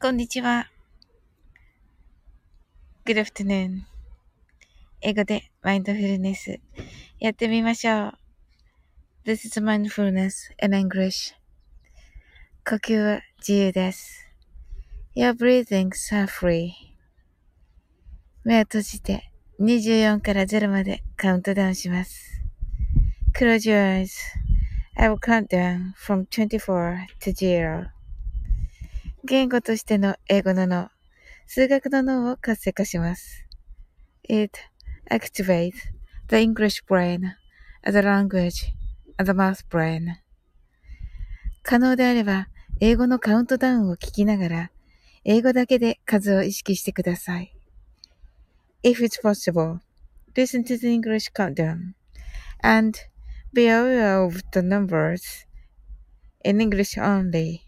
こんにちは。Good afternoon. 英語でマインドフルネスやってみましょう。This is mindfulness in English. 呼吸は自由です。Your breathings are free. 目を閉じて24から0までカウントダウンします。Close your eyes. I will count down from 24 to 0. 言語としての英語の脳、数学の脳を活性化します。It activates the English brain as a language and the math brain. 可能であれば、英語のカウントダウンを聞きながら、英語だけで数を意識してください。If it's possible, listen to the English countdown and be aware of the numbers in English only.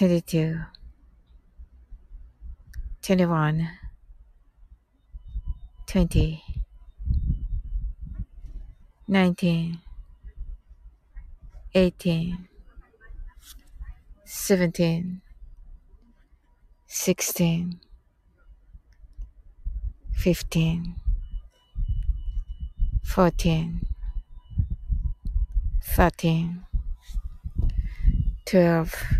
22 21 20 19 18 17 16 15 14 13 12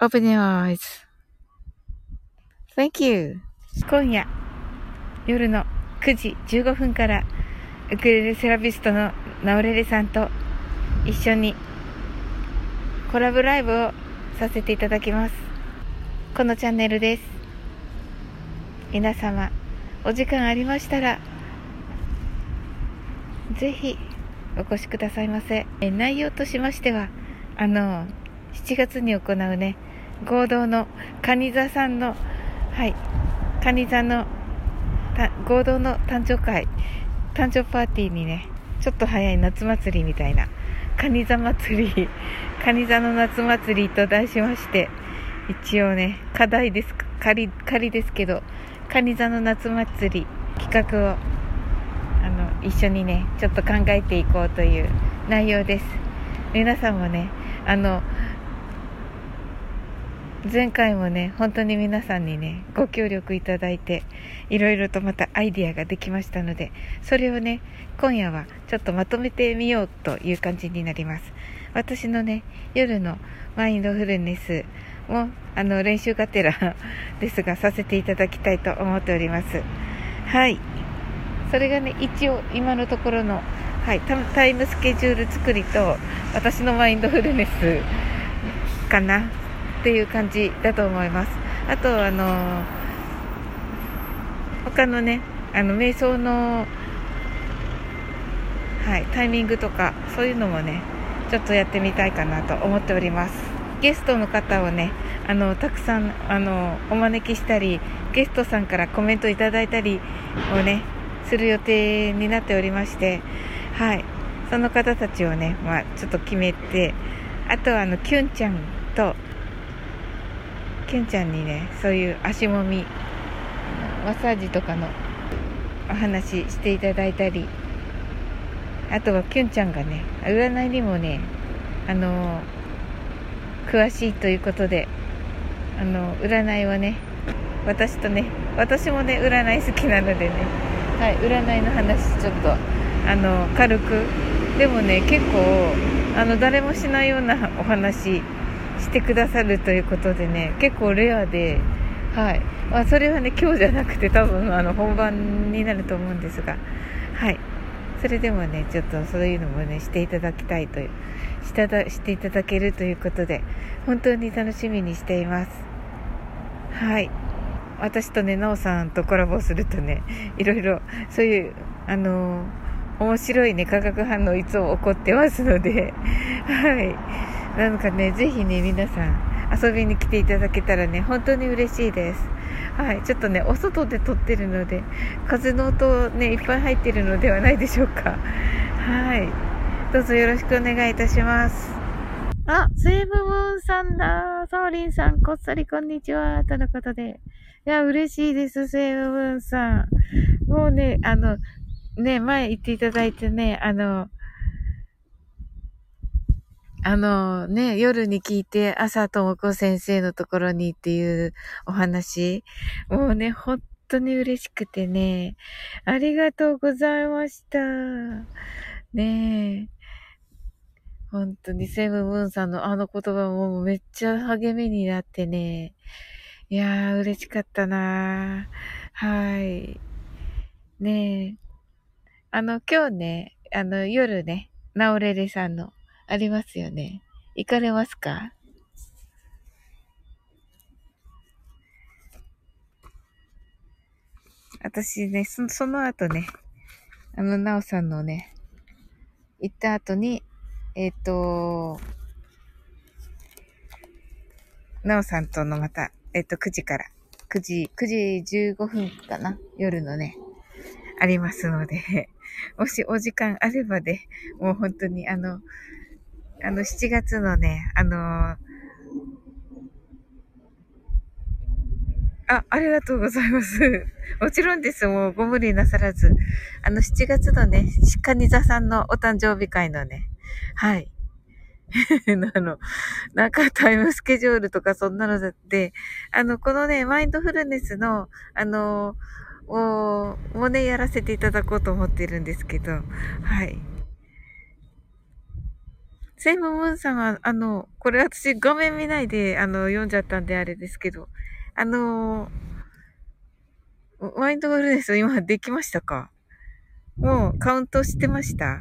Open your eyes. Thank you. 今夜、夜の9時15分から、ウクレレセラピストのナオレレさんと一緒にコラボライブをさせていただきます。このチャンネルです。皆様、お時間ありましたら、ぜひお越しくださいませ。内容としましては、あの、7月に行うね、合同の蟹座さんの、はい、蟹座の合同の誕生会、誕生パーティーにね、ちょっと早い夏祭りみたいな、蟹座祭り、蟹座の夏祭りと題しまして、一応ね、課題です、仮、仮ですけど、蟹座の夏祭り企画を、あの、一緒にね、ちょっと考えていこうという内容です。皆さんもね、あの、前回もね、本当に皆さんにね、ご協力いただいて、いろいろとまたアイディアができましたので、それをね、今夜はちょっとまとめてみようという感じになります。私のね、夜のマインドフルネスも、あの、練習がてら ですが、させていただきたいと思っております。はい。それがね、一応今のところの、はい、タイムスケジュール作りと、私のマインドフルネスかなっていう感じだと思います。あと、あの、他のね、あの、瞑想の、はい、タイミングとか、そういうのもね、ちょっとやってみたいかなと思っております。ゲストの方をね、あの、たくさん、あの、お招きしたり、ゲストさんからコメントいただいたりをね、する予定になっておりまして、はい、その方たちをね、まあ、ちょっと決めて、あとはあの、キュンちゃんと、キュンちゃんにね、そういう足もみ、マッサージとかのお話していただいたり、あとはキュンちゃんがね、占いにもね、あの、詳しいということで、あの、占いをね、私とね、私もね、占い好きなのでね、はい、占いの話ちょっと、あの、軽く、でもね、結構、あの、誰もしないようなお話してくださるということでね、結構レアで、はい。まあ、それはね、今日じゃなくて多分、あの、本番になると思うんですが、はい。それでもね、ちょっとそういうのもね、していただきたいという、しただしていただけるということで、本当に楽しみにしています。はい。私とね、なおさんとコラボするとね、いろいろ、そういう、あの面白いね、化学反応いつも起こってますので、はい。なんかね、ぜひね、皆さん、遊びに来ていただけたらね、本当に嬉しいです。はい、ちょっとね、お外で撮ってるので、風の音ね、いっぱい入ってるのではないでしょうか。はい。どうぞよろしくお願いいたします。あ、セーブムーンさんだ。サーリンさん、こっそりこんにちは。とのことで。いや、嬉しいです、セーブムーンさん。もうね、あの、ね、前言っていただいてね、あの、あのね、夜に聞いて朝ともこ先生のところにっていうお話、もうね、本当に嬉しくてね、ありがとうございました。ねえ。本当にセブンムーンさんのあの言葉もめっちゃ励みになってね。いやー、嬉しかったなはい。ねえ。あの、今日ね、あの、夜ね、ナオレレさんのありますよね。行かれますか？私ね、そその後ね、あの、なおさんのね、行った後に、えっ、ー、と、なおさんとのまた、えっ、ー、と、9時から、9時、9時15分かな？夜のね、ありますので、もしお時間あればで、ね、もう本当にあの、あの、7月のね、あのー、あ、ありがとうございます。もちろんです。もうご無理なさらず。あの、7月のね、鹿ニザさんのお誕生日会のね、はい。あの、なんかタイムスケジュールとかそんなので、あの、このね、マインドフルネスの、あの、を、もね、やらせていただこうと思っているんですけど、はい。セイムムーンさんは、あの、これ私画面見ないで、あの、読んじゃったんであれですけど、あのマインドフルネス今できましたか？もうカウントしてました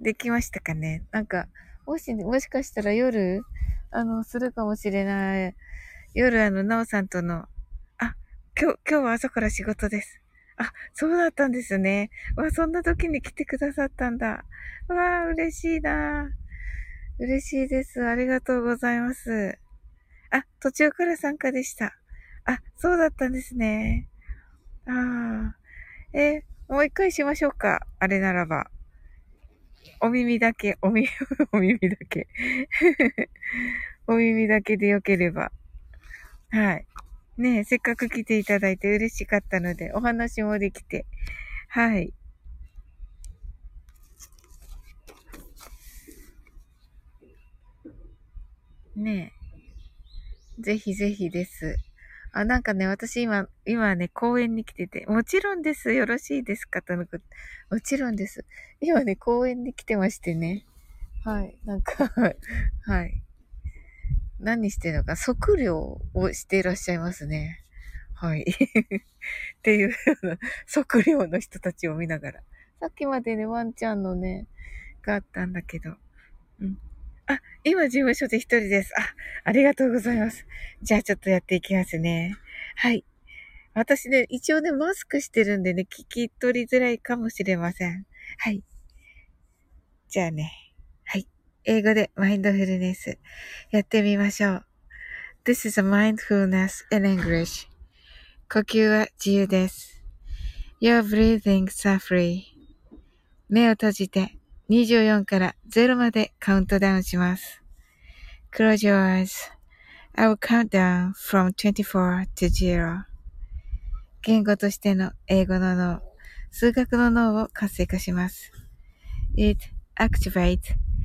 できましたかね？なんか、もし、もしかしたら夜、あの、するかもしれない。夜、あの、なおさんとの、あ、今日、今日は朝から仕事です。あ、そうだったんですね。わ、そんな時に来てくださったんだ。わ嬉しいな嬉しいです。ありがとうございます。あ、途中から参加でした。あ、そうだったんですね。ああ。えもう一回しましょうか。あれならば。お耳だけ、お耳、お耳だけ。お耳だけでよければ。はい。ねえ、せっかく来ていただいて嬉しかったので、お話もできて。はい。ねえ。ぜひぜひです。あ、なんかね、私今、今ね、公園に来てて、もちろんです。よろしいですか？とのこと。もちろんです。今ね、公園に来てましてね。はい。なんか はい。何してるのか、測量をしていらっしゃいますね。はい。っていう測量の人たちを見ながら。さっきまでね、ワンちゃんのね、があったんだけど。うん。あ、今事務所で一人です。あ、ありがとうございます。じゃあちょっとやっていきますね。はい。私ね、一応ね、マスクしてるんでね、聞き取りづらいかもしれません。はい。じゃあね。英語でマインドフルネスやってみましょう。This is a mindfulness in English. 呼吸は自由です。Your breathing are free. 目を閉じて24から0までカウントダウンします。Close your eyes.I will count down from 24 to 0. 言語としての英語の脳、数学の脳を活性化します。It activates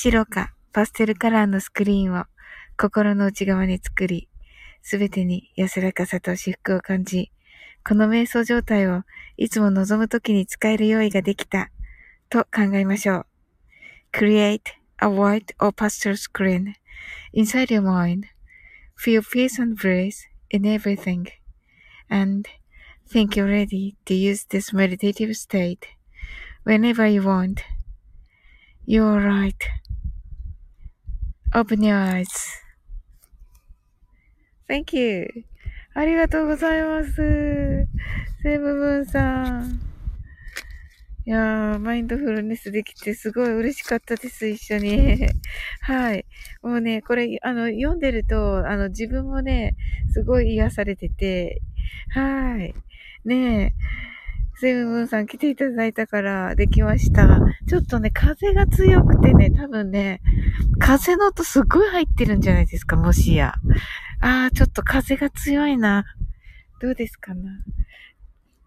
白かパステルカラーのスクリーンを心の内側に作り、すべてに安らかさと至福を感じ、この瞑想状態をいつも望むときに使える用意ができたと考えましょう。Create a white or pastel screen inside your mind. Feel peace and bliss in everything. And think you're ready to use this meditative state whenever you want. You're right. Open your eyes. Thank you. ありがとうございます。セブブンさん。いやー、マインドフルネスできてすごい嬉しかったです、一緒に。はい。もうね、これ、あの、読んでると、あの、自分もね、すごい癒されてて、はい。ねえ、セブブンさん来ていただいたからできました。ちょっとね、風が強くてね、多分ね、風の音すっごい入ってるんじゃないですか、もしや。ああ、ちょっと風が強いな。どうですかな。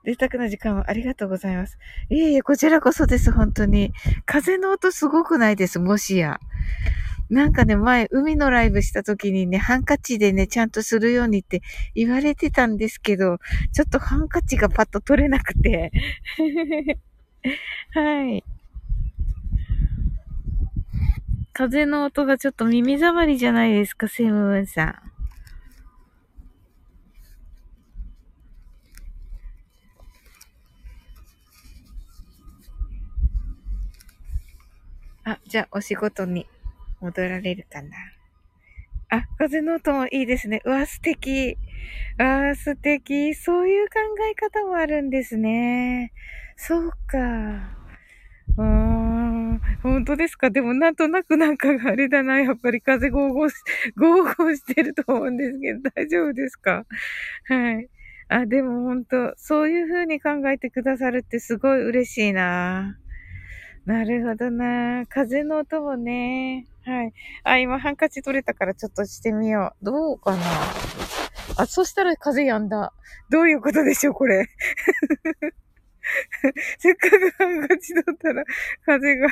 贅沢な時間をありがとうございます。いえいえ、こちらこそです、本当に。風の音すごくないです、もしや。なんかね、前、海のライブした時にね、ハンカチでね、ちゃんとするようにって言われてたんですけど、ちょっとハンカチがパッと取れなくて。はい。風の音がちょっと耳障りじゃないですか、セムーンさん。あ、じゃあお仕事に戻られるかな。あ、風の音もいいですね。うわ、素敵。あー、素敵。そういう考え方もあるんですね。そうか。うーん。本当ですか？でもなんとなくなんかがあれだな。やっぱり風ゴーゴーし、ゴーゴーしてると思うんですけど、大丈夫ですか？はい。あ、でも本当そういう風に考えてくださるってすごい嬉しいな。なるほどな。風の音もね。はい。あ、今ハンカチ取れたからちょっとしてみよう。どうかな。あ、そしたら風やんだ。どういうことでしょう、これ。せっかくハンカチ取ったら風が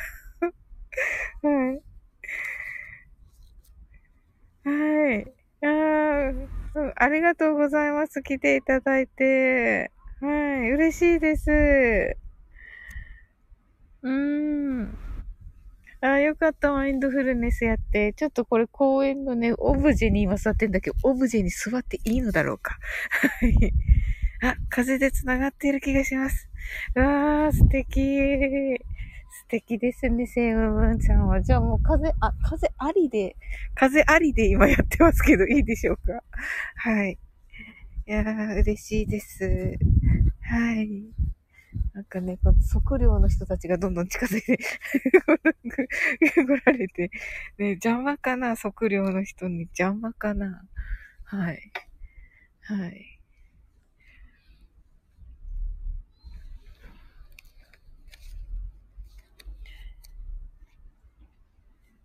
はい。はい。ああ、ありがとうございます。来ていただいて。はい。嬉しいです。うーん。ああ、よかった。マインドフルネスやって。ちょっとこれ公園のね、オブジェに今座ってんだけど、オブジェに座っていいのだろうか。はい。あ、風で繋がっている気がします。うわー、素敵。素敵ですね、セイムブンちゃんは。じゃあもう風、あ、風ありで、風ありで今やってますけど、いいでしょうか？はい。いやー、嬉しいです。はい。なんかね、この測量の人たちがどんどん近づいて 来られて、ね、邪魔かな測量の人に邪魔かなはい。はい。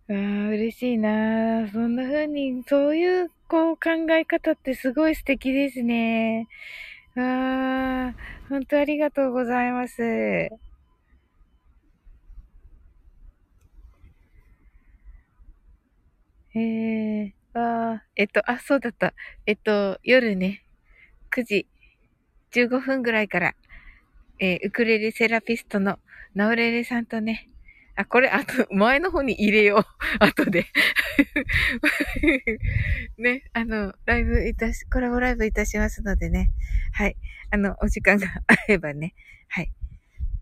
ああ、嬉しいなそんな風に、そういう、こう、考え方ってすごい素敵ですね。ああ、本当ありがとうございます。えー、ああ、えっと、あ、そうだった。えっと、夜ね、9時15分ぐらいから、えー、ウクレレセラピストのナオレレさんとね、あ、これ、あと、前の方に入れよう。後で。ね、あの、ライブいたし、コラボライブいたしますのでね。はい。あの、お時間があればね。はい。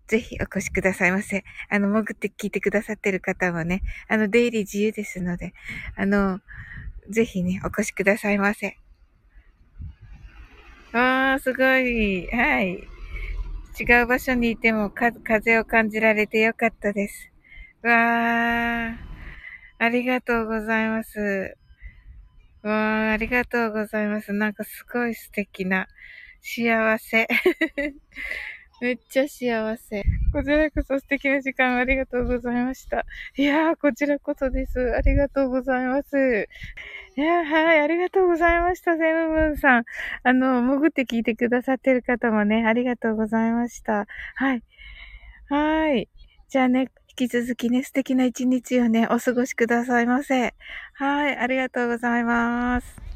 ぜひお越しくださいませ。あの、潜って聞いてくださってる方はね、あの、出入り自由ですので、あの、ぜひね、お越しくださいませ。あー、すごい。はい。違う場所にいても風を感じられてよかったです。わー。ありがとうございます。わー、ありがとうございます。なんかすごい素敵な幸せ。めっちゃ幸せ。こちらこそ素敵な時間ありがとうございました。いやー、こちらこそです。ありがとうございます。いやー、はい、ありがとうございました、セムブンさん。あの、潜って聞いてくださってる方もね、ありがとうございました。はい。はい。じゃあね、引き続きね、素敵な一日をね、お過ごしくださいませ。はい、ありがとうございます。